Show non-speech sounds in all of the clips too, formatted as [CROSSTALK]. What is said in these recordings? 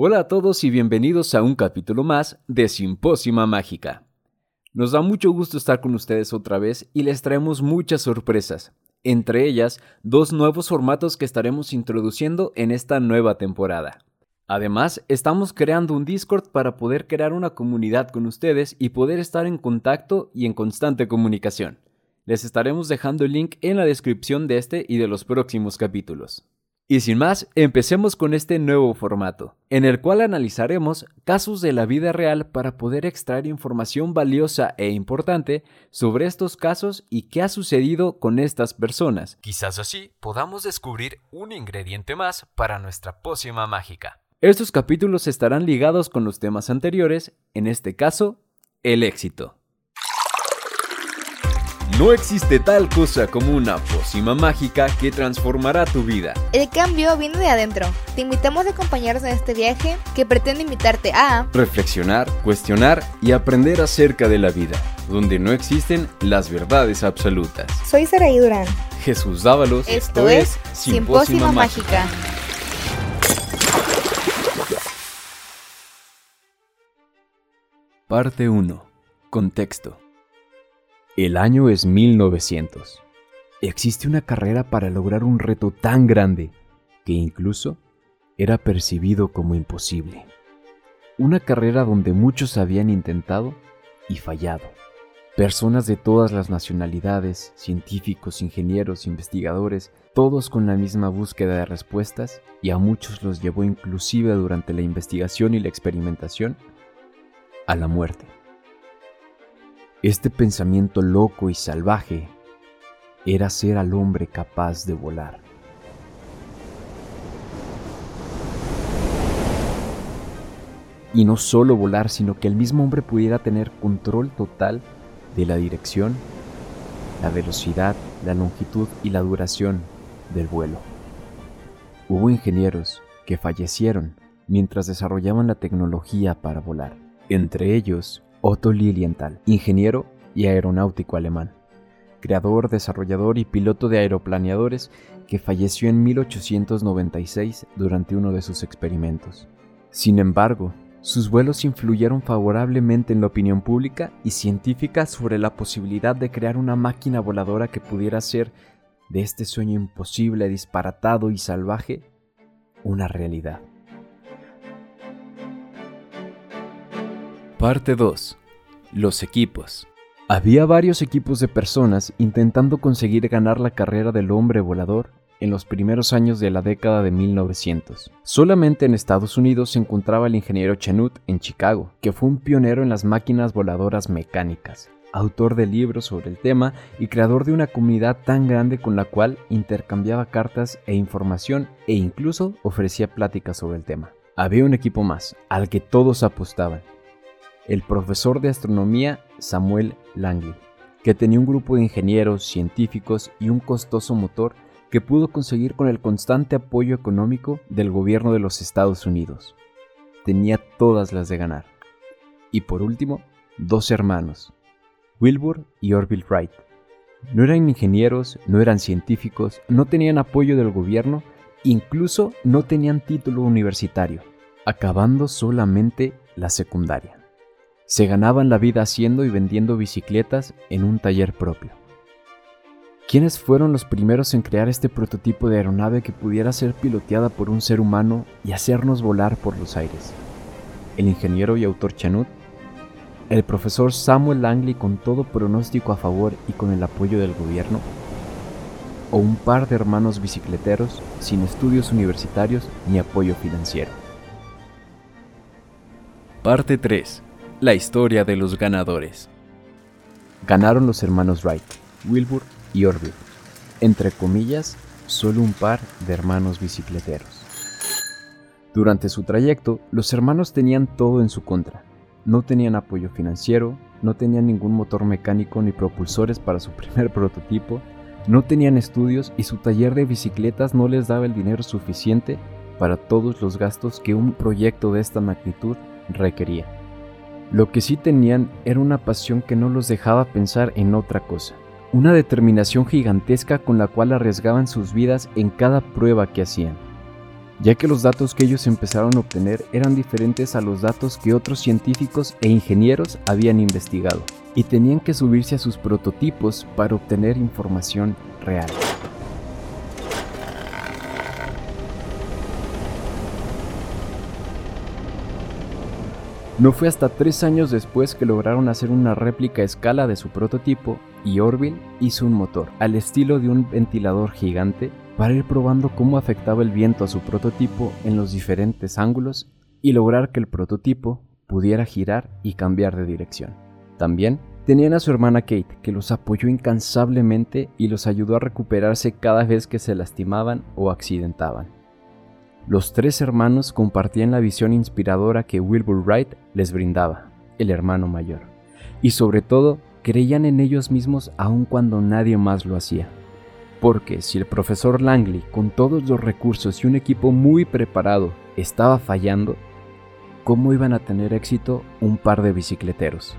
Hola a todos y bienvenidos a un capítulo más de Simpósima Mágica. Nos da mucho gusto estar con ustedes otra vez y les traemos muchas sorpresas, entre ellas dos nuevos formatos que estaremos introduciendo en esta nueva temporada. Además, estamos creando un Discord para poder crear una comunidad con ustedes y poder estar en contacto y en constante comunicación. Les estaremos dejando el link en la descripción de este y de los próximos capítulos. Y sin más, empecemos con este nuevo formato, en el cual analizaremos casos de la vida real para poder extraer información valiosa e importante sobre estos casos y qué ha sucedido con estas personas. Quizás así podamos descubrir un ingrediente más para nuestra pócima mágica. Estos capítulos estarán ligados con los temas anteriores, en este caso, el éxito. No existe tal cosa como una pócima mágica que transformará tu vida. El cambio viene de adentro. Te invitamos a acompañarnos en este viaje que pretende invitarte a reflexionar, cuestionar y aprender acerca de la vida, donde no existen las verdades absolutas. Soy Saraí Durán. Jesús Dávalos. Esto, es Simpósima Mágica. Parte 1. Contexto. El año es 1900. Existe una carrera para lograr un reto tan grande que incluso era percibido como imposible. Una carrera donde muchos habían intentado y fallado. Personas de todas las nacionalidades, científicos, ingenieros, investigadores, todos con la misma búsqueda de respuestas y a muchos los llevó inclusive durante la investigación y la experimentación a la muerte. Este pensamiento loco y salvaje era ser al hombre capaz de volar. Y no solo volar, sino que el mismo hombre pudiera tener control total de la dirección, la velocidad, la longitud y la duración del vuelo. Hubo ingenieros que fallecieron mientras desarrollaban la tecnología para volar, entre ellos Otto Lilienthal, ingeniero y aeronáutico alemán, creador, desarrollador y piloto de aeroplaneadores que falleció en 1896 durante uno de sus experimentos. Sin embargo, sus vuelos influyeron favorablemente en la opinión pública y científica sobre la posibilidad de crear una máquina voladora que pudiera hacer de este sueño imposible, disparatado y salvaje una realidad. Parte 2. Los equipos. Había varios equipos de personas intentando conseguir ganar la carrera del hombre volador en los primeros años de la década de 1900. Solamente en Estados Unidos se encontraba el ingeniero Chanut en Chicago, que fue un pionero en las máquinas voladoras mecánicas, autor de libros sobre el tema y creador de una comunidad tan grande con la cual intercambiaba cartas e información e incluso ofrecía pláticas sobre el tema. Había un equipo más, al que todos apostaban, el profesor de astronomía Samuel Langley, que tenía un grupo de ingenieros, científicos y un costoso motor que pudo conseguir con el constante apoyo económico del gobierno de los Estados Unidos. Tenía todas las de ganar. Y por último, dos hermanos, Wilbur y Orville Wright. No eran ingenieros, no eran científicos, no tenían apoyo del gobierno, incluso no tenían título universitario, acabando solamente la secundaria. Se ganaban la vida haciendo y vendiendo bicicletas en un taller propio. ¿Quiénes fueron los primeros en crear este prototipo de aeronave que pudiera ser piloteada por un ser humano y hacernos volar por los aires? El ingeniero y autor Chanut, el profesor Samuel Langley con todo pronóstico a favor y con el apoyo del gobierno, o un par de hermanos bicicleteros sin estudios universitarios ni apoyo financiero. Parte 3 la historia de los ganadores. Ganaron los hermanos Wright, Wilbur y Orville. Entre comillas, solo un par de hermanos bicicleteros. Durante su trayecto, los hermanos tenían todo en su contra. No tenían apoyo financiero, no tenían ningún motor mecánico ni propulsores para su [LAUGHS] primer prototipo, no tenían estudios y su taller de bicicletas no les daba el dinero suficiente para todos los gastos que un proyecto de esta magnitud requería. Lo que sí tenían era una pasión que no los dejaba pensar en otra cosa, una determinación gigantesca con la cual arriesgaban sus vidas en cada prueba que hacían. ya que los datos que ellos empezaron a obtener eran diferentes a los datos que otros científicos e ingenieros habían investigado, y tenían que subirse a sus prototipos para obtener información real. No fue hasta tres años después que lograron hacer una réplica a escala de su prototipo y Orville hizo un motor, al estilo de un ventilador gigante, para ir probando cómo afectaba el viento a su prototipo en los diferentes ángulos y lograr que el prototipo pudiera girar y cambiar de dirección. También tenían a su hermana Kate, que los apoyó incansablemente y los ayudó a recuperarse cada vez que se lastimaban o accidentaban. Los tres hermanos compartían la visión inspiradora que Wilbur Wright les brindaba, el hermano mayor, y sobre todo creían en ellos mismos aun cuando nadie más lo hacía. Porque si el profesor Langley, con todos los recursos y un equipo muy preparado, estaba fallando, ¿cómo iban a tener éxito un par de bicicleteros?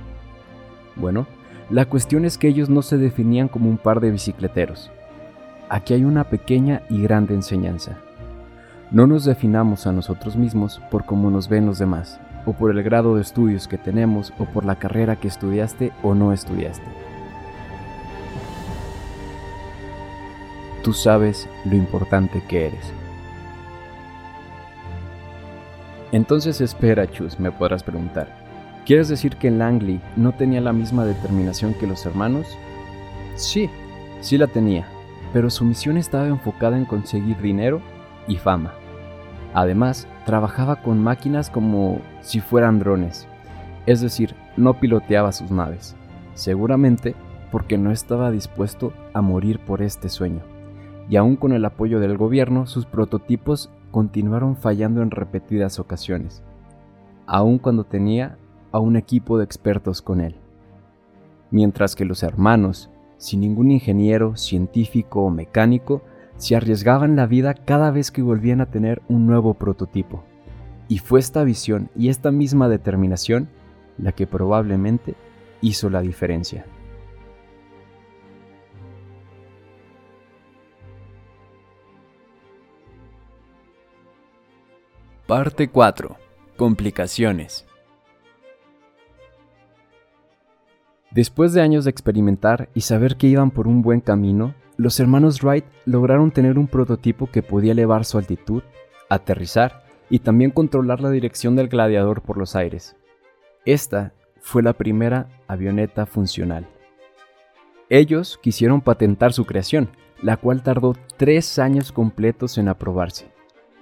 Bueno, la cuestión es que ellos no se definían como un par de bicicleteros. Aquí hay una pequeña y grande enseñanza. No nos definamos a nosotros mismos por cómo nos ven los demás, o por el grado de estudios que tenemos, o por la carrera que estudiaste o no estudiaste. Tú sabes lo importante que eres. Entonces espera, Chus, me podrás preguntar. ¿Quieres decir que Langley no tenía la misma determinación que los hermanos? Sí, sí la tenía, pero su misión estaba enfocada en conseguir dinero y fama. Además, trabajaba con máquinas como si fueran drones, es decir, no piloteaba sus naves, seguramente porque no estaba dispuesto a morir por este sueño. Y aún con el apoyo del gobierno, sus prototipos continuaron fallando en repetidas ocasiones, aun cuando tenía a un equipo de expertos con él. Mientras que los hermanos, sin ningún ingeniero, científico o mecánico, se arriesgaban la vida cada vez que volvían a tener un nuevo prototipo. Y fue esta visión y esta misma determinación la que probablemente hizo la diferencia. Parte 4. Complicaciones. Después de años de experimentar y saber que iban por un buen camino, los hermanos Wright lograron tener un prototipo que podía elevar su altitud, aterrizar y también controlar la dirección del gladiador por los aires. Esta fue la primera avioneta funcional. Ellos quisieron patentar su creación, la cual tardó tres años completos en aprobarse,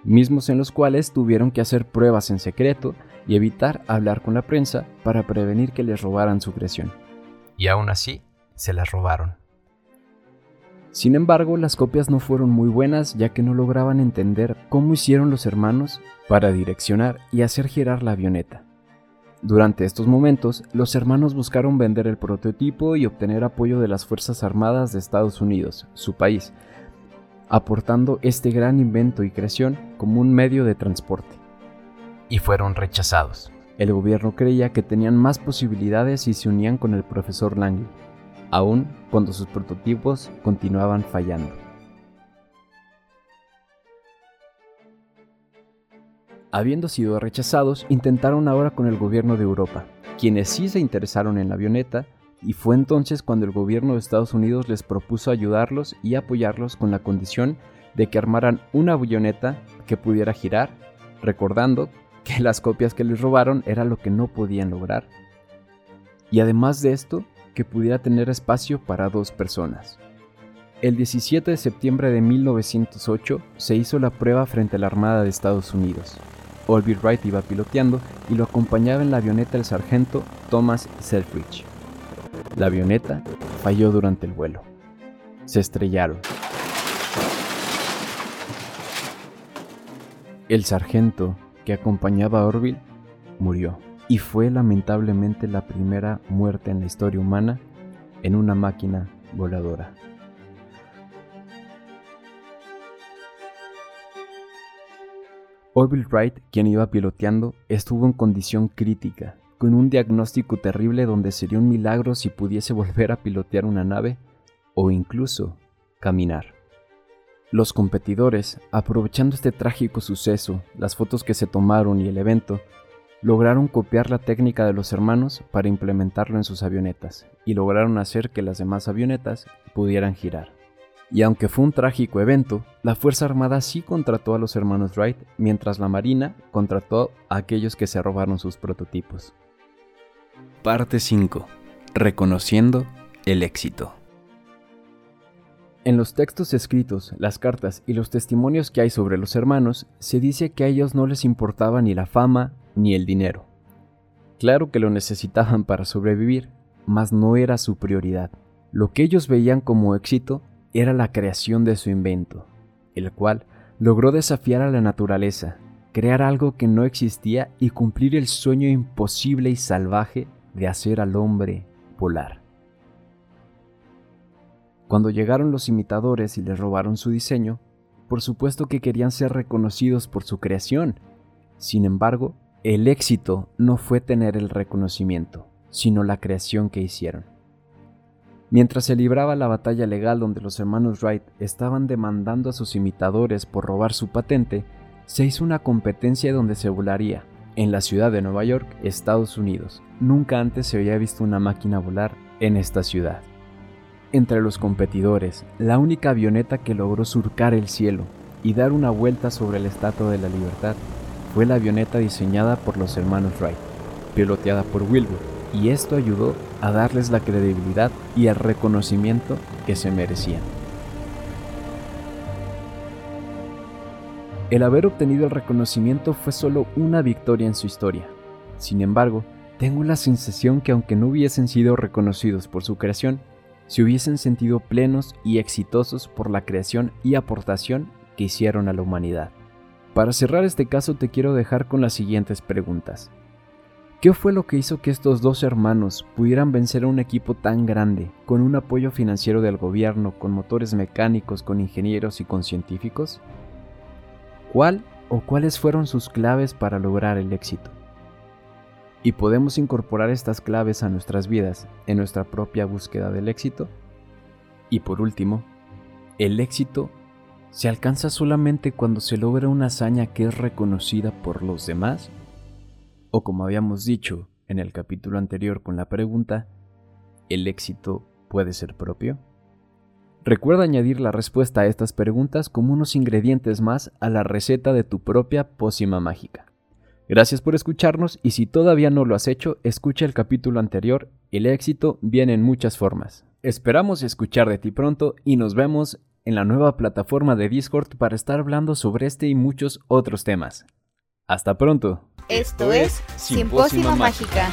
mismos en los cuales tuvieron que hacer pruebas en secreto y evitar hablar con la prensa para prevenir que les robaran su creación. Y aún así, se las robaron. Sin embargo, las copias no fueron muy buenas ya que no lograban entender cómo hicieron los hermanos para direccionar y hacer girar la avioneta. Durante estos momentos, los hermanos buscaron vender el prototipo y obtener apoyo de las Fuerzas Armadas de Estados Unidos, su país, aportando este gran invento y creación como un medio de transporte. Y fueron rechazados. El gobierno creía que tenían más posibilidades si se unían con el profesor Langley aun cuando sus prototipos continuaban fallando. Habiendo sido rechazados, intentaron ahora con el gobierno de Europa, quienes sí se interesaron en la avioneta, y fue entonces cuando el gobierno de Estados Unidos les propuso ayudarlos y apoyarlos con la condición de que armaran una avioneta que pudiera girar, recordando que las copias que les robaron era lo que no podían lograr. Y además de esto, que pudiera tener espacio para dos personas. El 17 de septiembre de 1908 se hizo la prueba frente a la Armada de Estados Unidos. Orville Wright iba piloteando y lo acompañaba en la avioneta el sargento Thomas Selfridge. La avioneta falló durante el vuelo. Se estrellaron. El sargento que acompañaba a Orville murió y fue lamentablemente la primera muerte en la historia humana en una máquina voladora. Orville Wright, quien iba piloteando, estuvo en condición crítica, con un diagnóstico terrible donde sería un milagro si pudiese [LAUGHS] volver a pilotear una nave o incluso caminar. Los competidores, aprovechando este trágico suceso, las fotos que se tomaron y el evento, lograron copiar la técnica de los hermanos para implementarlo en sus avionetas y lograron hacer que las demás avionetas pudieran girar. Y aunque fue un trágico evento, la Fuerza Armada sí contrató a los hermanos Wright, mientras la Marina contrató a aquellos que se robaron sus prototipos. Parte 5. Reconociendo el éxito. En los textos escritos, las cartas y los testimonios que hay sobre los hermanos, se dice que a ellos no les importaba ni la fama ni el dinero. Claro que lo necesitaban para sobrevivir, mas no era su prioridad. Lo que ellos veían como éxito era la creación de su invento, el cual logró desafiar a la naturaleza, crear algo que no existía y cumplir el sueño imposible y salvaje de hacer al hombre volar. Cuando llegaron los imitadores y les robaron su diseño, por supuesto que querían ser reconocidos por su creación. Sin embargo, el éxito no fue tener el reconocimiento, sino la creación que hicieron. Mientras se libraba la batalla legal donde los hermanos Wright estaban demandando a sus imitadores por robar su patente, se hizo una competencia donde se volaría, en la ciudad de Nueva York, Estados Unidos. Nunca antes se había visto una máquina volar en esta ciudad. Entre los competidores, la única avioneta que logró surcar el cielo y dar una vuelta sobre la Estatua de la Libertad fue la avioneta diseñada por los hermanos Wright, piloteada por Wilbur, y esto ayudó a darles la credibilidad y el reconocimiento que se merecían. El haber obtenido el reconocimiento fue solo una victoria en su historia. Sin embargo, tengo la sensación que aunque no hubiesen sido reconocidos por su creación, se hubiesen sentido plenos y exitosos por la creación y aportación que hicieron a la humanidad. Para cerrar este caso te quiero dejar con las siguientes preguntas. ¿Qué fue lo que hizo que estos dos hermanos pudieran vencer a un equipo tan grande, con un apoyo financiero del gobierno, con motores mecánicos, con ingenieros y con científicos? ¿Cuál o cuáles fueron sus claves para lograr el éxito? y podemos incorporar estas claves a nuestras vidas en nuestra propia búsqueda del éxito. Y por último, el éxito se alcanza solamente cuando se logra una hazaña que es reconocida por los demás, o como habíamos dicho en el capítulo anterior con la pregunta, ¿el éxito puede ser propio? Recuerda añadir la respuesta a estas preguntas como unos ingredientes más a la receta de tu propia pócima mágica. Gracias por escucharnos y si todavía no lo has hecho, escucha el capítulo anterior, El éxito viene en muchas formas. Esperamos escuchar de ti pronto y nos vemos en la nueva plataforma de Discord para estar hablando sobre este y muchos otros temas. Hasta pronto. Esto es Simpósima Mágica.